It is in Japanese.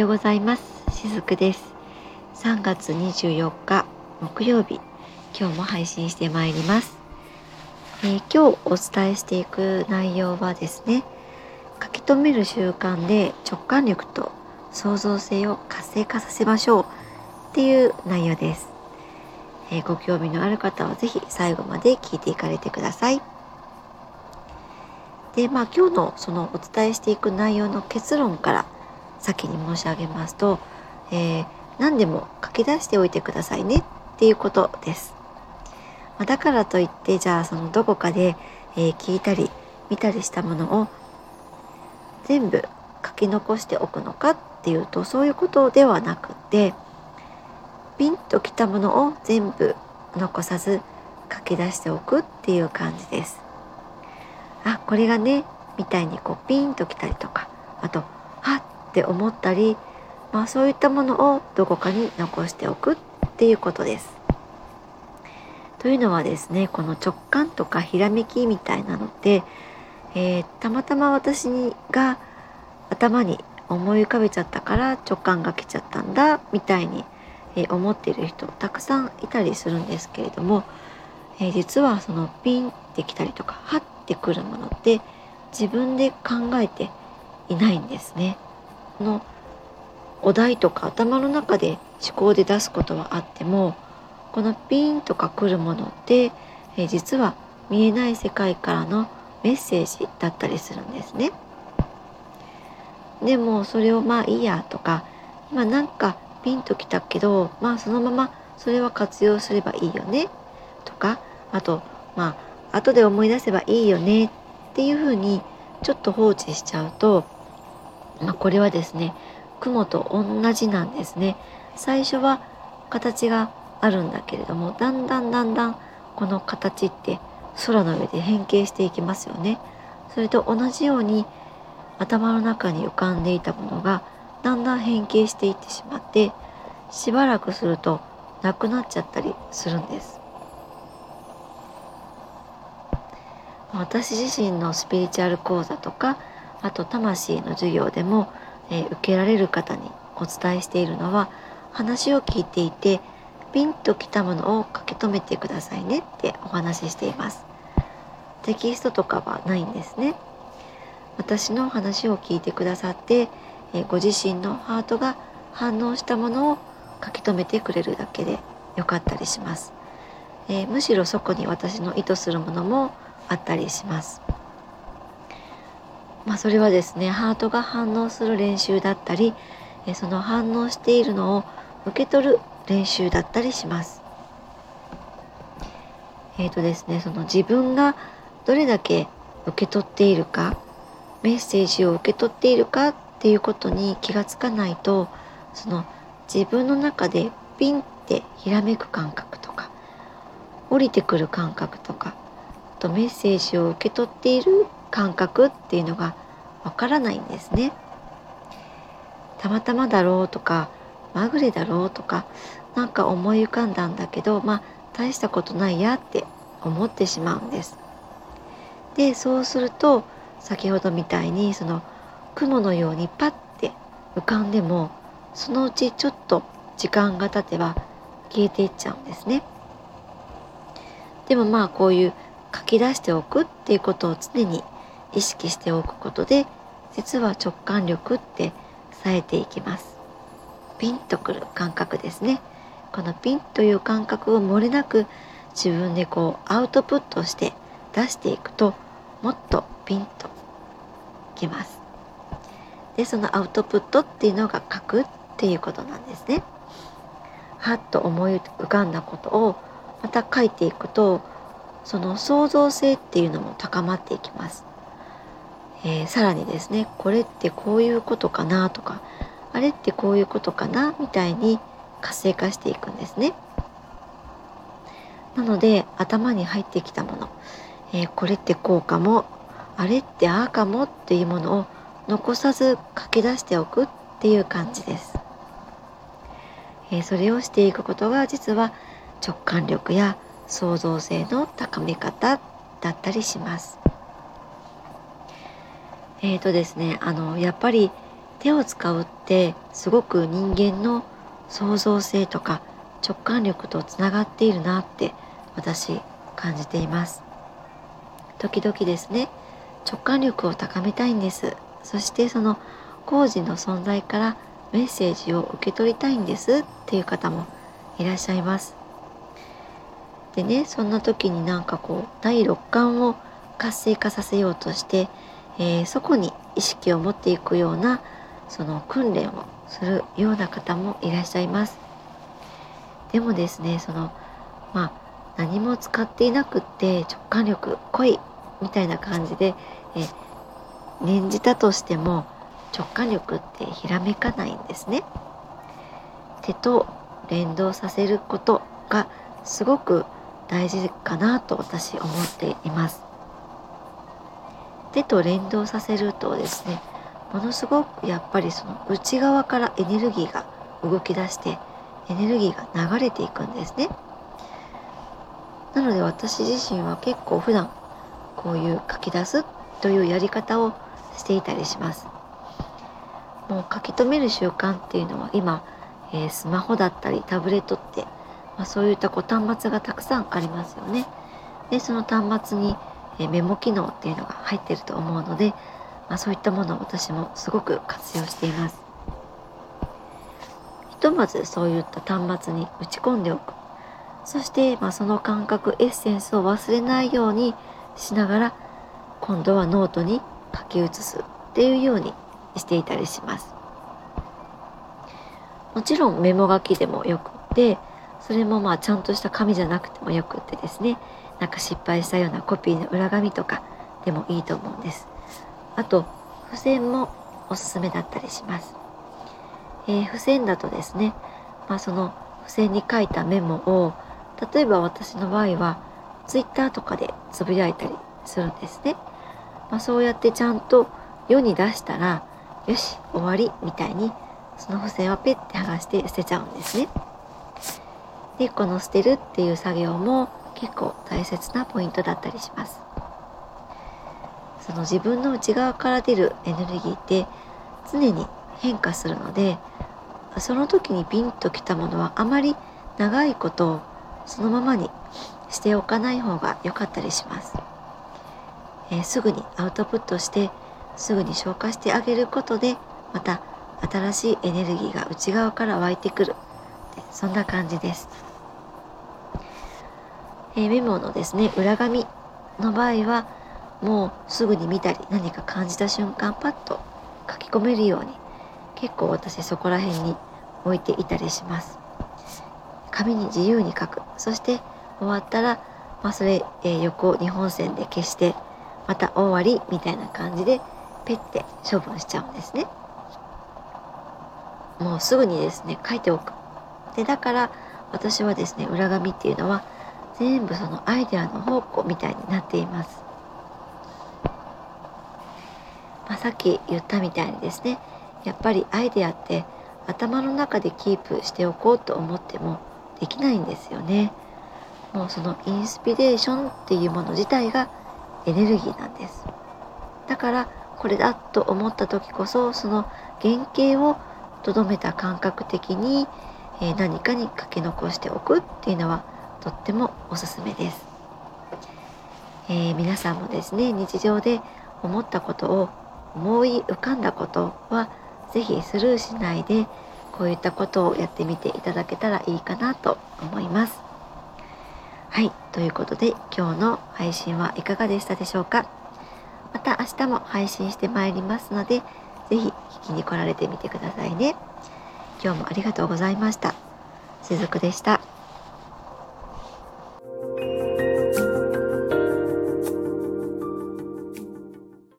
ようございます。しずくです。3月24日木曜日今日も配信してまいります、えー、今日お伝えしていく内容はですね書き留める習慣で直感力と創造性を活性化させましょうっていう内容です、えー、ご興味のある方は是非最後まで聞いていかれてください。でまあ今日のそのお伝えしていく内容の結論から先に申し上げますと、えー、何でも書き出しておいてくださいねっていうことです。まあ、だからといってじゃあそのどこかで、えー、聞いたり見たりしたものを全部書き残しておくのかっていうとそういうことではなくてピンときたものを全部残さず書き出しておくっていう感じです。あこれがねみたいにこうピンときたりとかあとって思ったり、まあ、そういったものをどこかに残しておくっていうことです。というのはですねこの直感とかひらめきみたいなのって、えー、たまたま私が頭に思い浮かべちゃったから直感が来ちゃったんだみたいに、えー、思っている人たくさんいたりするんですけれども、えー、実はそのピンってきたりとかハッてくるものって自分で考えていないんですね。のお題とか頭の中で思考で出すことはあってもこのピンとか来るものって、え実は見えない世界からのメッセージだったりするんですね。でもそれをまあいいやとか今なんかピンときたけどまあそのままそれは活用すればいいよねとかあとまあ後で思い出せばいいよねっていうふうにちょっと放置しちゃうとまあ、これはですね雲と同じなんですね。最初は形があるんだけれどもだんだんだんだんこの形って空の上で変形していきますよね。それと同じように頭の中に浮かんでいたものがだんだん変形していってしまってしばらくするとなくなっちゃったりするんです。私自身のスピリチュアル講座とかあと魂の授業でも、えー、受けられる方にお伝えしているのは話を聞いていてピンときたものを書き留めてくださいねってお話ししています。テキストとかはないんですね。私の話を聞いてくださって、え、ご自身のハートが反応したものを書き留めてくれるだけでよかったりします、えー、むしろそこに私の意図するものもあったりします。まあ、それはですねハートが反応する練習だったりその反応しているのを受け取る練習だったりします。えーとですね、その自分がどれだけ受け取っているかメッセージを受け取っているかっていうことに気がつかないとその自分の中でピンってひらめく感覚とか降りてくる感覚とかとメッセージを受け取っている感覚っていうのがわからないんですね。たまたまだろうとかまぐれだろうとかなんか思い浮かんだんだけどまあ大したことないやって思ってしまうんです。でそうすると先ほどみたいにその雲のようにパッて浮かんでもそのうちちょっと時間が経てば消えていっちゃうんですね。でもまあこういう書き出しておくっていうことを常に意識しておくことで実は直感力って冴えていきます。ピンとくる感覚ですね。このピンという感覚を漏れなく自分でこうアウトプットして出していくともっとピンときます。でそのアウトプットっていうのが書くっていうことなんですね。はっと思い浮かんだことをまた書いていくとその創造性っていうのも高まっていきます。えー、さらにですねこれってこういうことかなとかあれってこういうことかなみたいに活性化していくんですね。なので頭に入ってきたもの、えー、これってこうかもあれってああかもっていうものを残さず書き出しておくっていう感じです。えー、それをしていくことが実は直感力や創造性の高め方だったりします。えーとですね、あのやっぱり手を使うってすごく人間の創造性とか直感力とつながっているなって私感じています。時々ですね直感力を高めたいんです。そしてその工事の存在からメッセージを受け取りたいんです。っていう方もいらっしゃいます。でねそんな時になんかこう第六感を活性化させようとして、えー、そこに意識を持っていくようなその訓練をするような方もいらっしゃいますでもですねそのまあ何も使っていなくって直感力濃いみたいな感じで、え念じたとしても直感力ってひらめかないんですね。手と連動させることがすごく大事かなと私思っています。手と連動させるとですねものすごくやっぱりその内側からエネルギーが動き出してエネルギーが流れていくんですね。なので私自身は結構普段こういう書き出すというやり方をしていたりします。もう書き留める習慣っていうのは今、えー、スマホだったりタブレットって、まあ、そういったこう端末がたくさんありますよね。でその端末に、え、メモ機能っていうのが入ってると思うので、まあ、そういったものを私もすごく活用しています。ひとまずそういった端末に打ち込んでおくそして、まあ、その感覚エッセンスを忘れないようにしながら今度はノートに書き写すっていうようにしていたりしますもちろんメモ書きでもよくってそれもまあちゃんとした紙じゃなくてもよくってですねなんか失敗したようなコピーの裏紙とかでもいいと思うんですあと付箋もおすすめだったりします、えー、付箋だとですね、まあ、その付箋に書いたメモを例えば私の場合は Twitter とかでつぶやいたりするんですね。まあ、そうやってちゃんと世に出したらよし終わりみたいにその付箋をペッて剥がして捨てちゃうんですね。でこの捨てるっていう作業も結構大切なポイントだったりします。その自分の内側から出るエネルギーって常に変化するのでその時にピンときたものはあまり長いことをそのままにしておかない方が良かったりします、えー、すぐにアウトプットしてすぐに消化してあげることでまた新しいエネルギーが内側から湧いてくるそんな感じです、えー、メモのですね裏紙の場合はもうすぐに見たり何か感じた瞬間パッと書き込めるように結構私そこら辺に置いていたりします。紙に自由に書く。そして終わったら、まあ、それ、えー、横2本線で消してまた終わりみたいな感じでペッて処分しちゃうんですね。もうすぐにですね書いておく。でだから私はですね裏紙っていうのは全部そのアイデアの宝庫みたいになっています、まあ、さっき言ったみたいにですねやっぱりアイデアって頭の中でキープしておこうと思ってもできないんですよね。もうそのインスピレーションっていうもの自体がエネルギーなんです。だからこれだと思った時こそその原型をとどめた感覚的に、え、何かに書き残しておくっていうのはとってもおすすめです。えー、皆さんもですね日常で思ったことを思い浮かんだことは是非スルーしないでこういったことをやってみていただけたらいいかなと思います。はい、ということで今日の配信はいかがでしたでしょうか？また明日も配信してまいりますので、是非聞きに来られてみてくださいね。今日もありがとうございました。しずくでした。